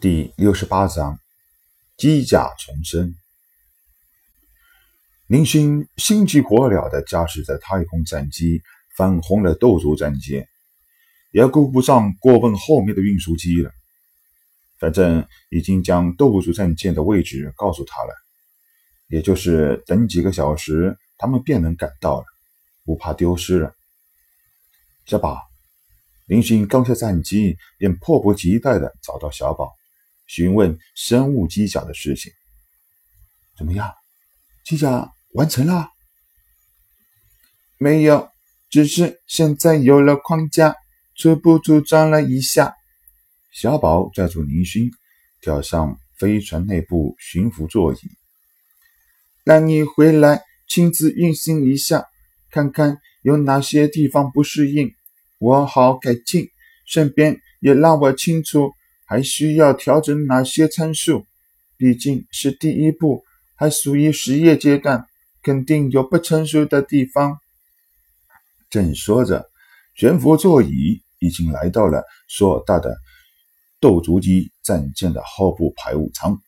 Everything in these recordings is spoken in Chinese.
第六十八章机甲重生。林勋心急火燎地驾驶着太空战机返回了斗族战舰，也顾不上过问后面的运输机了。反正已经将斗族战舰的位置告诉他了，也就是等几个小时，他们便能赶到了，不怕丢失了。小宝，林勋刚下战机，便迫不及待地找到小宝。询问生物机甲的事情，怎么样？机甲完成了？没有，只是现在有了框架，初步组装了一下。小宝拽住林勋，跳上飞船内部巡抚座椅，让你回来亲自运行一下，看看有哪些地方不适应，我好改进。顺便也让我清楚。还需要调整哪些参数？毕竟是第一步，还属于实验阶段，肯定有不成熟的地方。正说着，悬浮座椅已经来到了硕大的斗族机战舰的后部排污舱。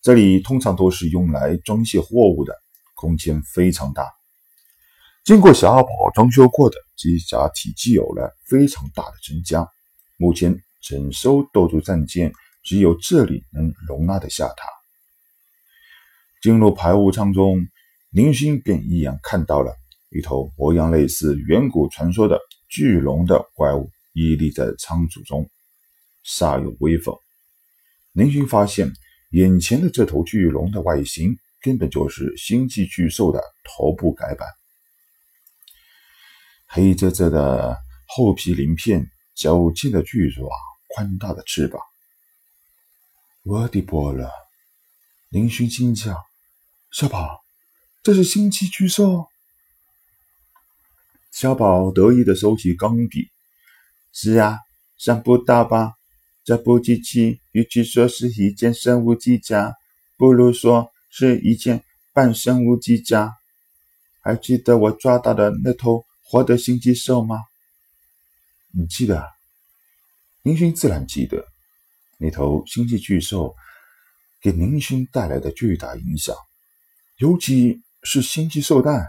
这里通常都是用来装卸货物的，空间非常大。经过小宝装修过的机甲体积有了非常大的增加。目前。整艘斗族战舰只有这里能容纳得下它。进入排污舱中，林星便一眼看到了一头模样类似远古传说的巨龙的怪物屹立在舱组中，煞有威风。林星发现，眼前的这头巨龙的外形根本就是星际巨兽的头部改版，黑泽泽的厚皮鳞片，矫健的巨爪。宽大的翅膀，我的波了！林勋惊叫：“小宝，这是星际巨兽！”小宝得意的收起钢笔：“是啊，想不到吧？这部机器与其说是一件生物机甲，不如说是一件半生物机甲。还记得我抓到的那头活的星际兽吗？你记得？”林勋自然记得那头星际巨兽给林勋带来的巨大影响，尤其是星际兽蛋。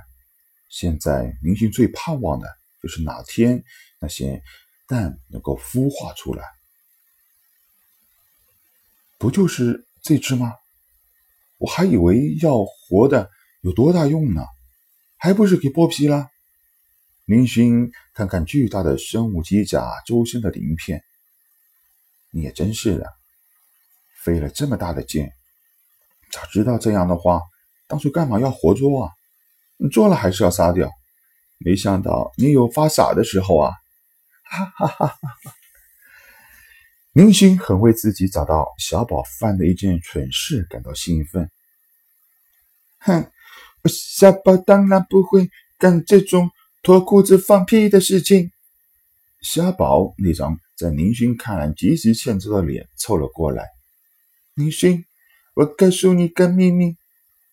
现在林勋最盼望的就是哪天那些蛋能够孵化出来。不就是这只吗？我还以为要活的有多大用呢，还不是给剥皮了？林勋看看巨大的生物机甲周身的鳞片。你也真是的，费了这么大的劲，早知道这样的话，当初干嘛要活捉啊？你做了还是要杀掉？没想到你有发傻的时候啊！哈哈哈哈哈！明星很为自己找到小宝犯的一件蠢事感到兴奋。哼，小宝当然不会干这种脱裤子放屁的事情。小宝那张。在宁勋看来极其欠揍的脸凑了过来。宁勋，我告诉你个秘密。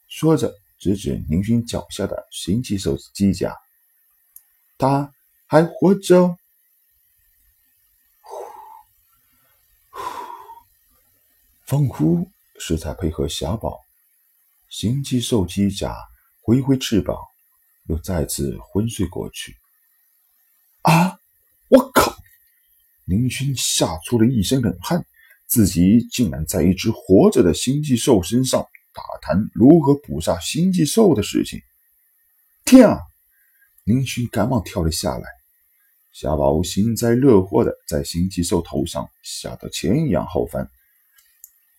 说着，指指宁勋脚下的星际兽机甲。他还活着。呼呼，风呼是在配合小宝。星际兽机甲挥挥翅膀，又再次昏睡过去。啊！我靠！林勋吓出了一身冷汗，自己竟然在一只活着的星际兽身上打谈如何捕杀星际兽的事情。天啊！林勋赶忙跳了下来。小宝幸灾乐祸的在星际兽头上吓得前仰后翻。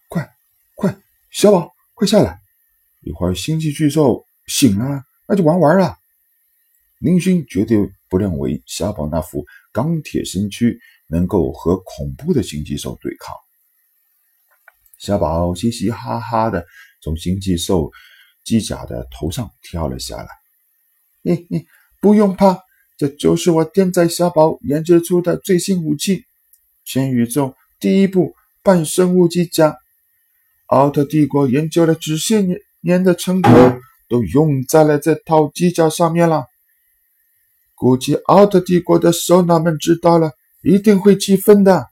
快快，小宝，快下来！一会儿星际巨兽醒了，那就玩完了。林勋绝对不认为小宝那副钢铁身躯。能够和恐怖的星际兽对抗，小宝嘻嘻哈哈的从星际兽机甲的头上跳了下来。嘿嘿，不用怕，这就是我天才小宝研制出的最新武器——全宇宙第一部半生物机甲。奥特帝国研究了几十年年的成果都用在了这套机甲上面了。估计奥特帝国的首脑们知道了。一定会积分的。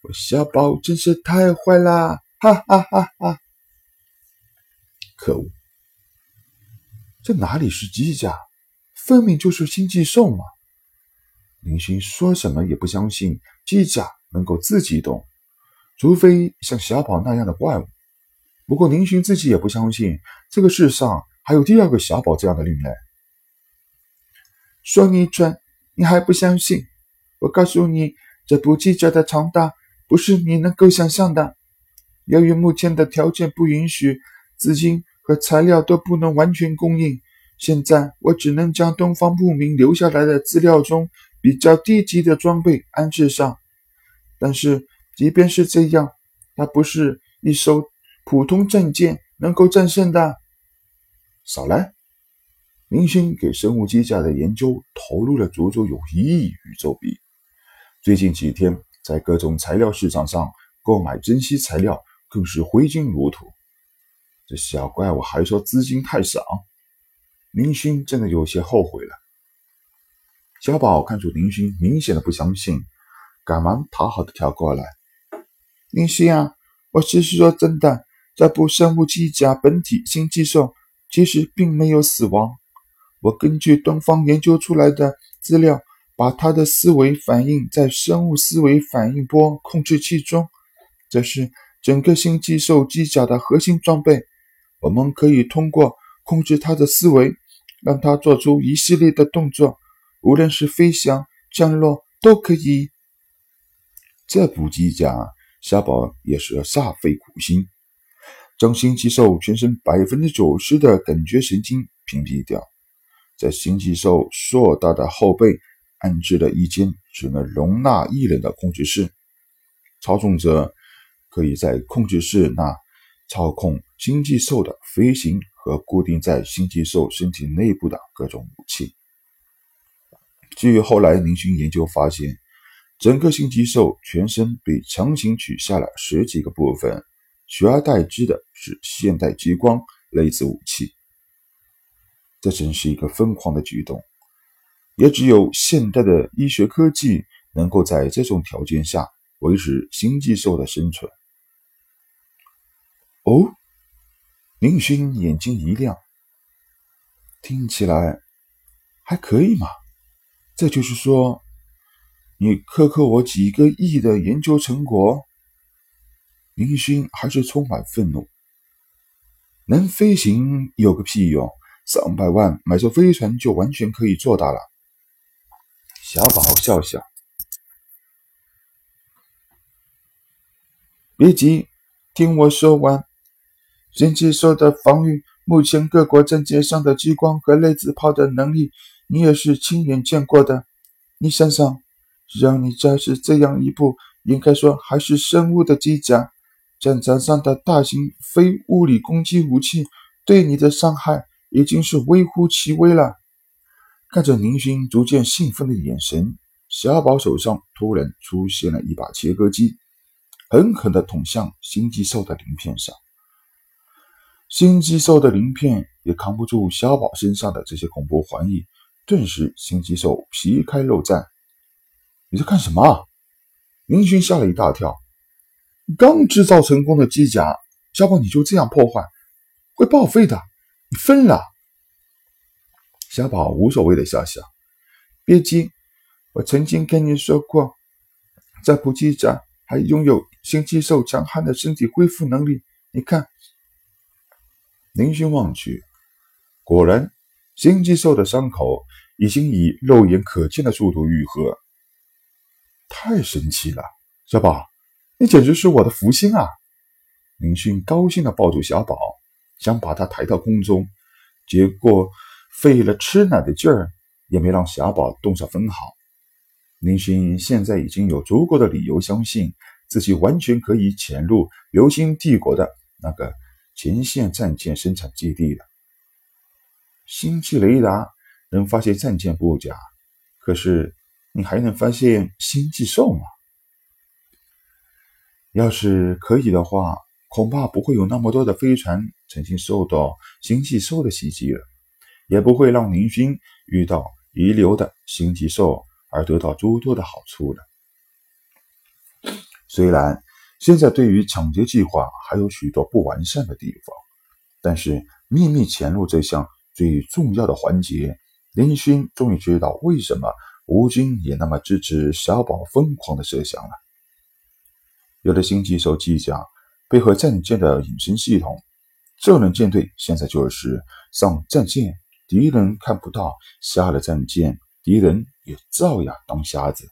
我小宝真是太坏啦！哈哈哈哈！可恶，这哪里是机甲，分明就是星际兽嘛！林勋说什么也不相信机甲能够自己动，除非像小宝那样的怪物。不过林勋自己也不相信这个世上还有第二个小宝这样的另类。说你蠢，你还不相信？我告诉你，这部机甲的强大不是你能够想象的。由于目前的条件不允许，资金和材料都不能完全供应，现在我只能将东方牧民留下来的资料中比较低级的装备安置上。但是，即便是这样，它不是一艘普通战舰能够战胜的。少来！明星给生物机甲的研究投入了足足有一亿宇宙币。最近几天，在各种材料市场上购买珍稀材料更是挥金如土。这小怪物还说资金太少，林勋真的有些后悔了。小宝看出林勋明显的不相信，赶忙讨好的跳过来：“林勋啊，我只是说真的，这部生物机甲本体新技兽其实并没有死亡。我根据东方研究出来的资料。”把它的思维反应在生物思维反应波控制器中，这是整个星际兽机甲的核心装备。我们可以通过控制它的思维，让它做出一系列的动作，无论是飞翔、降落都可以。这部机甲，小宝也是煞费苦心，将星际兽全身百分之九十的感觉神经屏蔽掉，在星际兽硕大的后背。安置了一间只能容纳一人的控制室，操纵者可以在控制室那操控星际兽的飞行和固定在星际兽身体内部的各种武器。据后来林勋研究发现，整个星际兽全身被强行取下了十几个部分，取而代之的是现代激光类似武器。这真是一个疯狂的举动。也只有现代的医学科技能够在这种条件下维持星际兽的生存。哦，林勋眼睛一亮，听起来还可以嘛？这就是说，你克扣我几个亿的研究成果？林勋还是充满愤怒。能飞行有个屁用？上百万买艘飞船就完全可以做到了。小宝笑笑，别急，听我说完。星际兽的防御，目前各国战舰上的激光和类子炮的能力，你也是亲眼见过的。你想想，只要你驾驶这样一部，应该说还是生物的机甲，战场上的大型非物理攻击武器对你的伤害已经是微乎其微了。看着宁勋逐渐兴奋的眼神，小宝手上突然出现了一把切割机，狠狠地捅向心机兽的鳞片上。心机兽的鳞片也扛不住小宝身上的这些恐怖环意，顿时星际兽皮开肉绽。你在干什么？宁勋吓了一大跳。刚制造成功的机甲，小宝你就这样破坏，会报废的。你疯了！小宝无所谓的笑笑，别急，我曾经跟你说过，这部机甲还拥有星际兽强悍的身体恢复能力。你看，林勋望去，果然，星际兽的伤口已经以肉眼可见的速度愈合。太神奇了，小宝，你简直是我的福星啊！林勋高兴的抱住小宝，想把他抬到空中，结果。费了吃奶的劲儿，也没让小宝动上分毫。林勋现在已经有足够的理由相信自己完全可以潜入流星帝国的那个前线战舰生产基地了。星际雷达能发现战舰不假，可是你还能发现星际兽吗？要是可以的话，恐怕不会有那么多的飞船曾经受到星际兽的袭击了。也不会让林勋遇到遗留的星际兽而得到诸多的好处了。虽然现在对于抢劫计划还有许多不完善的地方，但是秘密潜入这项最重要的环节，林勋终于知道为什么吴军也那么支持小宝疯狂的设想了。有了星际手机甲配合战舰的隐身系统，这轮舰队现在就是上战舰，敌人看不到；下了战舰，敌人也照样当瞎子。